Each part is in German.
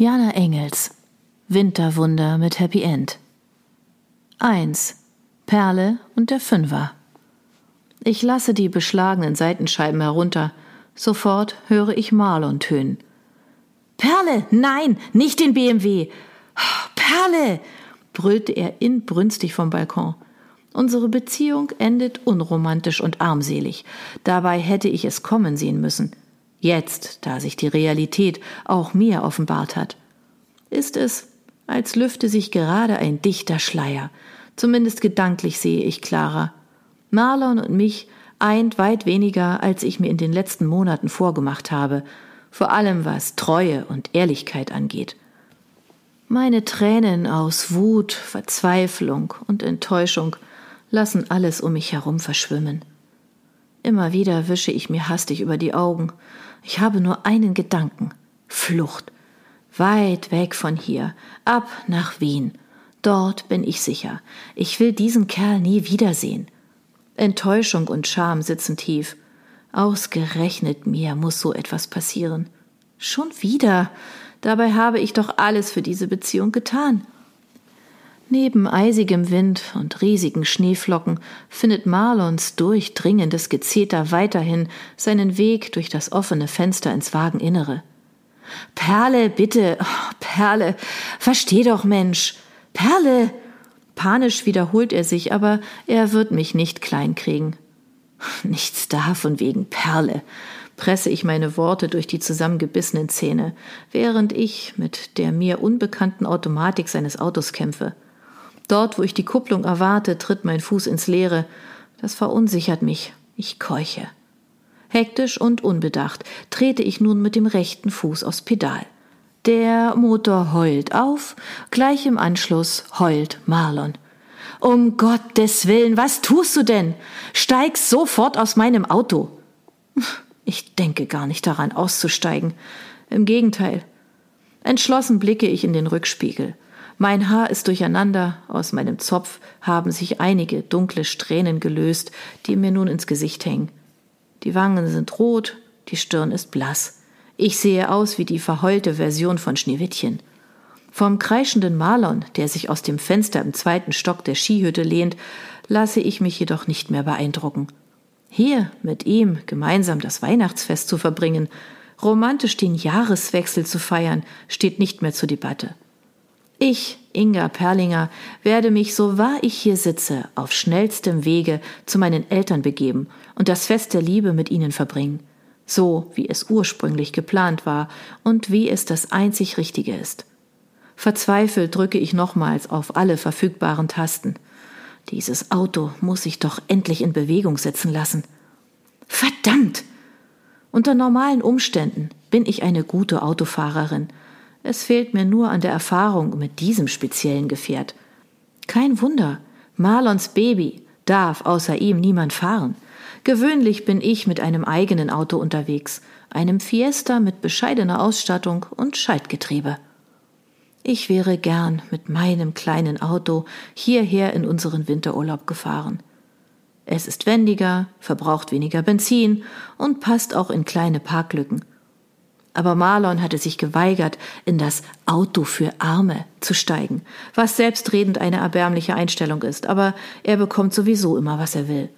Jana Engels Winterwunder mit Happy End 1. Perle und der Fünfer Ich lasse die beschlagenen Seitenscheiben herunter. Sofort höre ich Marlon tönen. Perle, nein, nicht den BMW. Perle, brüllte er inbrünstig vom Balkon. Unsere Beziehung endet unromantisch und armselig. Dabei hätte ich es kommen sehen müssen. Jetzt, da sich die Realität auch mir offenbart hat, ist es, als lüfte sich gerade ein dichter Schleier. Zumindest gedanklich sehe ich klarer. Marlon und mich eint weit weniger, als ich mir in den letzten Monaten vorgemacht habe, vor allem was Treue und Ehrlichkeit angeht. Meine Tränen aus Wut, Verzweiflung und Enttäuschung lassen alles um mich herum verschwimmen. Immer wieder wische ich mir hastig über die Augen. Ich habe nur einen Gedanken Flucht. Weit weg von hier, ab nach Wien. Dort bin ich sicher. Ich will diesen Kerl nie wiedersehen. Enttäuschung und Scham sitzen tief. Ausgerechnet mir muss so etwas passieren. Schon wieder. Dabei habe ich doch alles für diese Beziehung getan. Neben eisigem Wind und riesigen Schneeflocken findet Marlons durchdringendes Gezeter weiterhin seinen Weg durch das offene Fenster ins Wageninnere. Perle, bitte, oh, Perle, versteh doch, Mensch. Perle! Panisch wiederholt er sich, aber er wird mich nicht kleinkriegen. Nichts da von wegen Perle, presse ich meine Worte durch die zusammengebissenen Zähne, während ich mit der mir unbekannten Automatik seines Autos kämpfe. Dort, wo ich die Kupplung erwarte, tritt mein Fuß ins Leere. Das verunsichert mich. Ich keuche. Hektisch und unbedacht trete ich nun mit dem rechten Fuß aufs Pedal. Der Motor heult auf, gleich im Anschluss heult Marlon. Um Gottes Willen, was tust du denn? Steig sofort aus meinem Auto. Ich denke gar nicht daran, auszusteigen. Im Gegenteil. Entschlossen blicke ich in den Rückspiegel. Mein Haar ist durcheinander, aus meinem Zopf haben sich einige dunkle Strähnen gelöst, die mir nun ins Gesicht hängen. Die Wangen sind rot, die Stirn ist blass. Ich sehe aus wie die verheulte Version von Schneewittchen. Vom kreischenden Marlon, der sich aus dem Fenster im zweiten Stock der Skihütte lehnt, lasse ich mich jedoch nicht mehr beeindrucken. Hier mit ihm gemeinsam das Weihnachtsfest zu verbringen, romantisch den Jahreswechsel zu feiern, steht nicht mehr zur Debatte. Ich, Inga Perlinger, werde mich, so wahr ich hier sitze, auf schnellstem Wege zu meinen Eltern begeben und das Fest der Liebe mit ihnen verbringen, so wie es ursprünglich geplant war und wie es das einzig Richtige ist. Verzweifelt drücke ich nochmals auf alle verfügbaren Tasten. Dieses Auto muss sich doch endlich in Bewegung setzen lassen. Verdammt! Unter normalen Umständen bin ich eine gute Autofahrerin es fehlt mir nur an der Erfahrung mit diesem speziellen Gefährt. Kein Wunder, Marlons Baby darf außer ihm niemand fahren. Gewöhnlich bin ich mit einem eigenen Auto unterwegs, einem Fiesta mit bescheidener Ausstattung und Schaltgetriebe. Ich wäre gern mit meinem kleinen Auto hierher in unseren Winterurlaub gefahren. Es ist wendiger, verbraucht weniger Benzin und passt auch in kleine Parklücken. Aber Marlon hatte sich geweigert, in das Auto für Arme zu steigen, was selbstredend eine erbärmliche Einstellung ist, aber er bekommt sowieso immer, was er will.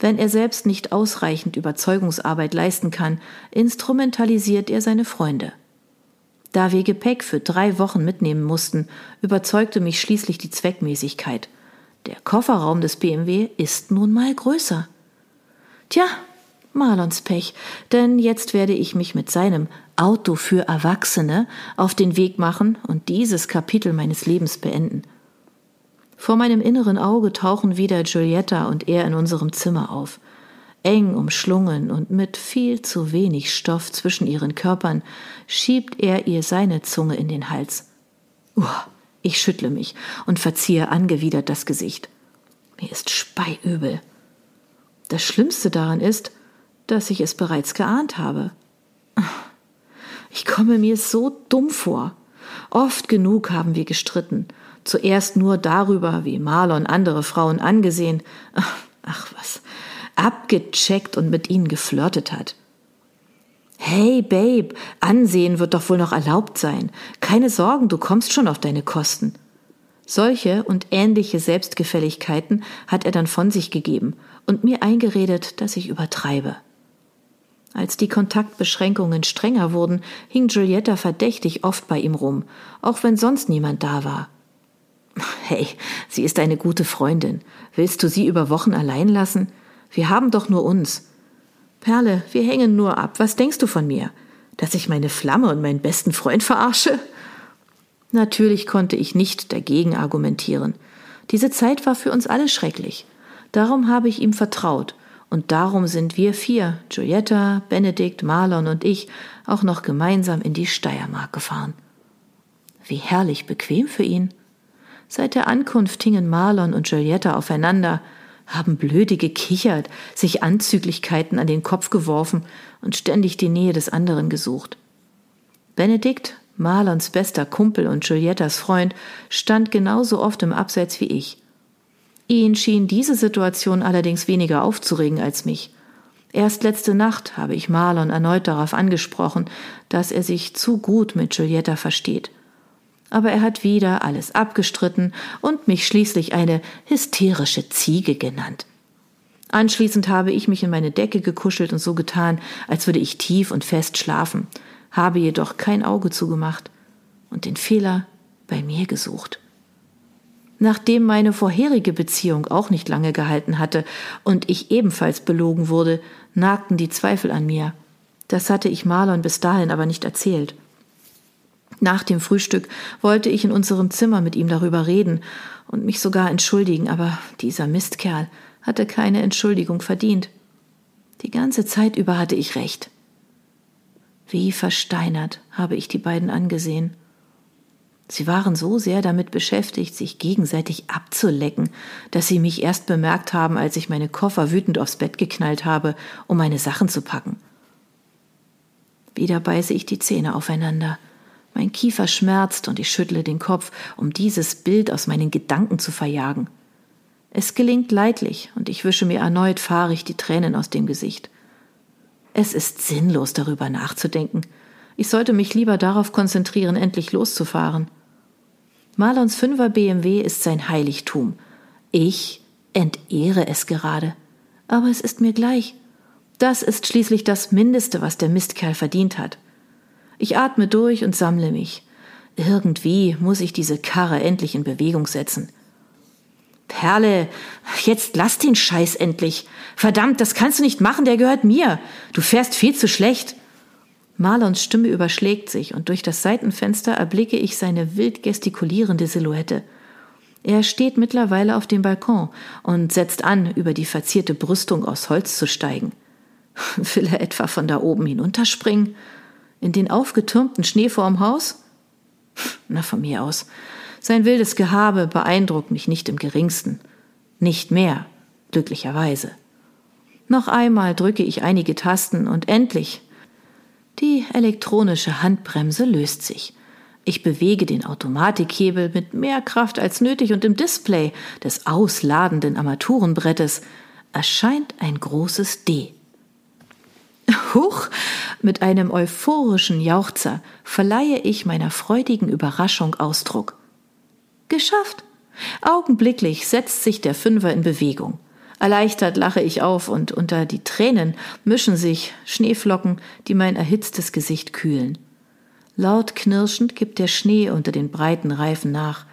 Wenn er selbst nicht ausreichend Überzeugungsarbeit leisten kann, instrumentalisiert er seine Freunde. Da wir Gepäck für drei Wochen mitnehmen mussten, überzeugte mich schließlich die Zweckmäßigkeit. Der Kofferraum des BMW ist nun mal größer. Tja, Marlons Pech, denn jetzt werde ich mich mit seinem Auto für Erwachsene auf den Weg machen und dieses Kapitel meines Lebens beenden. Vor meinem inneren Auge tauchen wieder Giulietta und er in unserem Zimmer auf. Eng umschlungen und mit viel zu wenig Stoff zwischen ihren Körpern schiebt er ihr seine Zunge in den Hals. Uah, ich schüttle mich und verziehe angewidert das Gesicht. Mir ist speiübel. Das Schlimmste daran ist, dass ich es bereits geahnt habe. Ich komme mir so dumm vor. Oft genug haben wir gestritten. Zuerst nur darüber, wie Marlon andere Frauen angesehen, ach was, abgecheckt und mit ihnen geflirtet hat. Hey, Babe, ansehen wird doch wohl noch erlaubt sein. Keine Sorgen, du kommst schon auf deine Kosten. Solche und ähnliche Selbstgefälligkeiten hat er dann von sich gegeben und mir eingeredet, dass ich übertreibe. Als die Kontaktbeschränkungen strenger wurden, hing Giulietta verdächtig oft bei ihm rum, auch wenn sonst niemand da war. Hey, sie ist eine gute Freundin. Willst du sie über Wochen allein lassen? Wir haben doch nur uns. Perle, wir hängen nur ab. Was denkst du von mir? Dass ich meine Flamme und meinen besten Freund verarsche? Natürlich konnte ich nicht dagegen argumentieren. Diese Zeit war für uns alle schrecklich. Darum habe ich ihm vertraut. Und darum sind wir vier, Giulietta, Benedikt, Marlon und ich, auch noch gemeinsam in die Steiermark gefahren. Wie herrlich bequem für ihn. Seit der Ankunft hingen Marlon und Giulietta aufeinander, haben blöde gekichert, sich Anzüglichkeiten an den Kopf geworfen und ständig die Nähe des anderen gesucht. Benedikt, Marlons bester Kumpel und Giuliettas Freund, stand genauso oft im Abseits wie ich. Ihn schien diese Situation allerdings weniger aufzuregen als mich. Erst letzte Nacht habe ich Marlon erneut darauf angesprochen, dass er sich zu gut mit Giulietta versteht – aber er hat wieder alles abgestritten und mich schließlich eine hysterische Ziege genannt. Anschließend habe ich mich in meine Decke gekuschelt und so getan, als würde ich tief und fest schlafen, habe jedoch kein Auge zugemacht und den Fehler bei mir gesucht. Nachdem meine vorherige Beziehung auch nicht lange gehalten hatte und ich ebenfalls belogen wurde, nagten die Zweifel an mir. Das hatte ich Marlon bis dahin aber nicht erzählt. Nach dem Frühstück wollte ich in unserem Zimmer mit ihm darüber reden und mich sogar entschuldigen, aber dieser Mistkerl hatte keine Entschuldigung verdient. Die ganze Zeit über hatte ich recht. Wie versteinert habe ich die beiden angesehen. Sie waren so sehr damit beschäftigt, sich gegenseitig abzulecken, dass sie mich erst bemerkt haben, als ich meine Koffer wütend aufs Bett geknallt habe, um meine Sachen zu packen. Wieder beiße ich die Zähne aufeinander. Mein Kiefer schmerzt und ich schüttle den Kopf, um dieses Bild aus meinen Gedanken zu verjagen. Es gelingt leidlich und ich wische mir erneut fahrig die Tränen aus dem Gesicht. Es ist sinnlos, darüber nachzudenken. Ich sollte mich lieber darauf konzentrieren, endlich loszufahren. Marlons Fünfer BMW ist sein Heiligtum. Ich entehre es gerade. Aber es ist mir gleich. Das ist schließlich das Mindeste, was der Mistkerl verdient hat. Ich atme durch und sammle mich. Irgendwie muss ich diese Karre endlich in Bewegung setzen. Perle, jetzt lass den Scheiß endlich. Verdammt, das kannst du nicht machen, der gehört mir. Du fährst viel zu schlecht. Marlons Stimme überschlägt sich und durch das Seitenfenster erblicke ich seine wild gestikulierende Silhouette. Er steht mittlerweile auf dem Balkon und setzt an, über die verzierte Brüstung aus Holz zu steigen. Will er etwa von da oben hinunterspringen? In den aufgetürmten Schnee vorm Haus? Na, von mir aus. Sein wildes Gehabe beeindruckt mich nicht im geringsten. Nicht mehr, glücklicherweise. Noch einmal drücke ich einige Tasten und endlich. Die elektronische Handbremse löst sich. Ich bewege den Automatikhebel mit mehr Kraft als nötig und im Display des ausladenden Armaturenbrettes erscheint ein großes D. Huch, mit einem euphorischen Jauchzer verleihe ich meiner freudigen Überraschung Ausdruck. Geschafft! Augenblicklich setzt sich der Fünfer in Bewegung. Erleichtert lache ich auf und unter die Tränen mischen sich Schneeflocken, die mein erhitztes Gesicht kühlen. Laut knirschend gibt der Schnee unter den breiten Reifen nach.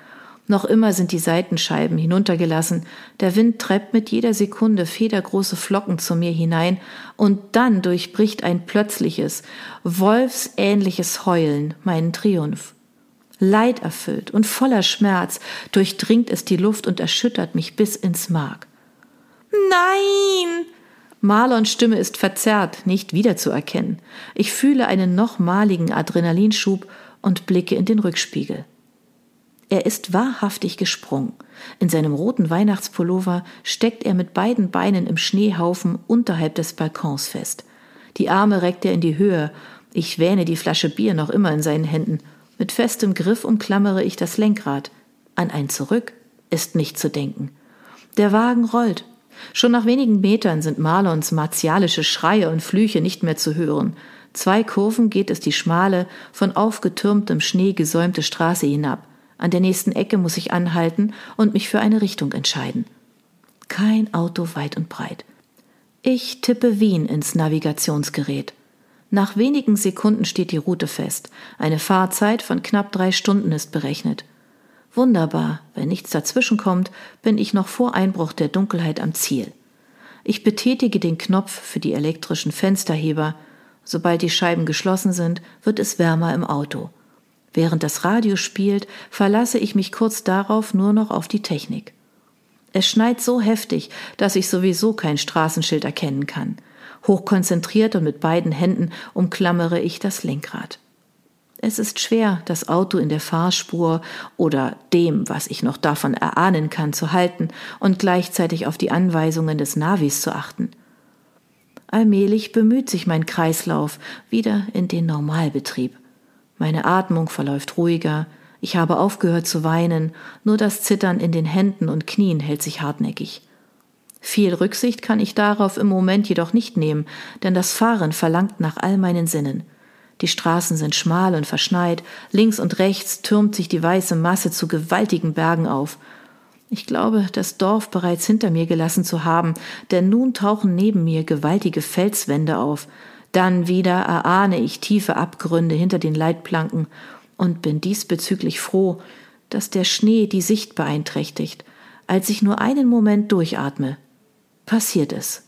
Noch immer sind die Seitenscheiben hinuntergelassen, der Wind treibt mit jeder Sekunde federgroße Flocken zu mir hinein, und dann durchbricht ein plötzliches, wolfsähnliches Heulen meinen Triumph. Leiderfüllt und voller Schmerz durchdringt es die Luft und erschüttert mich bis ins Mark. Nein! Marlons Stimme ist verzerrt, nicht wiederzuerkennen. Ich fühle einen nochmaligen Adrenalinschub und blicke in den Rückspiegel. Er ist wahrhaftig gesprungen. In seinem roten Weihnachtspullover steckt er mit beiden Beinen im Schneehaufen unterhalb des Balkons fest. Die Arme reckt er in die Höhe. Ich wähne die Flasche Bier noch immer in seinen Händen. Mit festem Griff umklammere ich das Lenkrad. An ein Zurück ist nicht zu denken. Der Wagen rollt. Schon nach wenigen Metern sind Marlons martialische Schreie und Flüche nicht mehr zu hören. Zwei Kurven geht es die schmale, von aufgetürmtem Schnee gesäumte Straße hinab. An der nächsten Ecke muss ich anhalten und mich für eine Richtung entscheiden. Kein Auto weit und breit. Ich tippe Wien ins Navigationsgerät. Nach wenigen Sekunden steht die Route fest. Eine Fahrzeit von knapp drei Stunden ist berechnet. Wunderbar, wenn nichts dazwischenkommt, bin ich noch vor Einbruch der Dunkelheit am Ziel. Ich betätige den Knopf für die elektrischen Fensterheber. Sobald die Scheiben geschlossen sind, wird es wärmer im Auto. Während das Radio spielt, verlasse ich mich kurz darauf nur noch auf die Technik. Es schneit so heftig, dass ich sowieso kein Straßenschild erkennen kann. Hochkonzentriert und mit beiden Händen umklammere ich das Lenkrad. Es ist schwer, das Auto in der Fahrspur oder dem, was ich noch davon erahnen kann, zu halten und gleichzeitig auf die Anweisungen des Navis zu achten. Allmählich bemüht sich mein Kreislauf wieder in den Normalbetrieb. Meine Atmung verläuft ruhiger, ich habe aufgehört zu weinen, nur das Zittern in den Händen und Knien hält sich hartnäckig. Viel Rücksicht kann ich darauf im Moment jedoch nicht nehmen, denn das Fahren verlangt nach all meinen Sinnen. Die Straßen sind schmal und verschneit, links und rechts türmt sich die weiße Masse zu gewaltigen Bergen auf. Ich glaube, das Dorf bereits hinter mir gelassen zu haben, denn nun tauchen neben mir gewaltige Felswände auf. Dann wieder erahne ich tiefe Abgründe hinter den Leitplanken und bin diesbezüglich froh, dass der Schnee die Sicht beeinträchtigt. Als ich nur einen Moment durchatme, passiert es.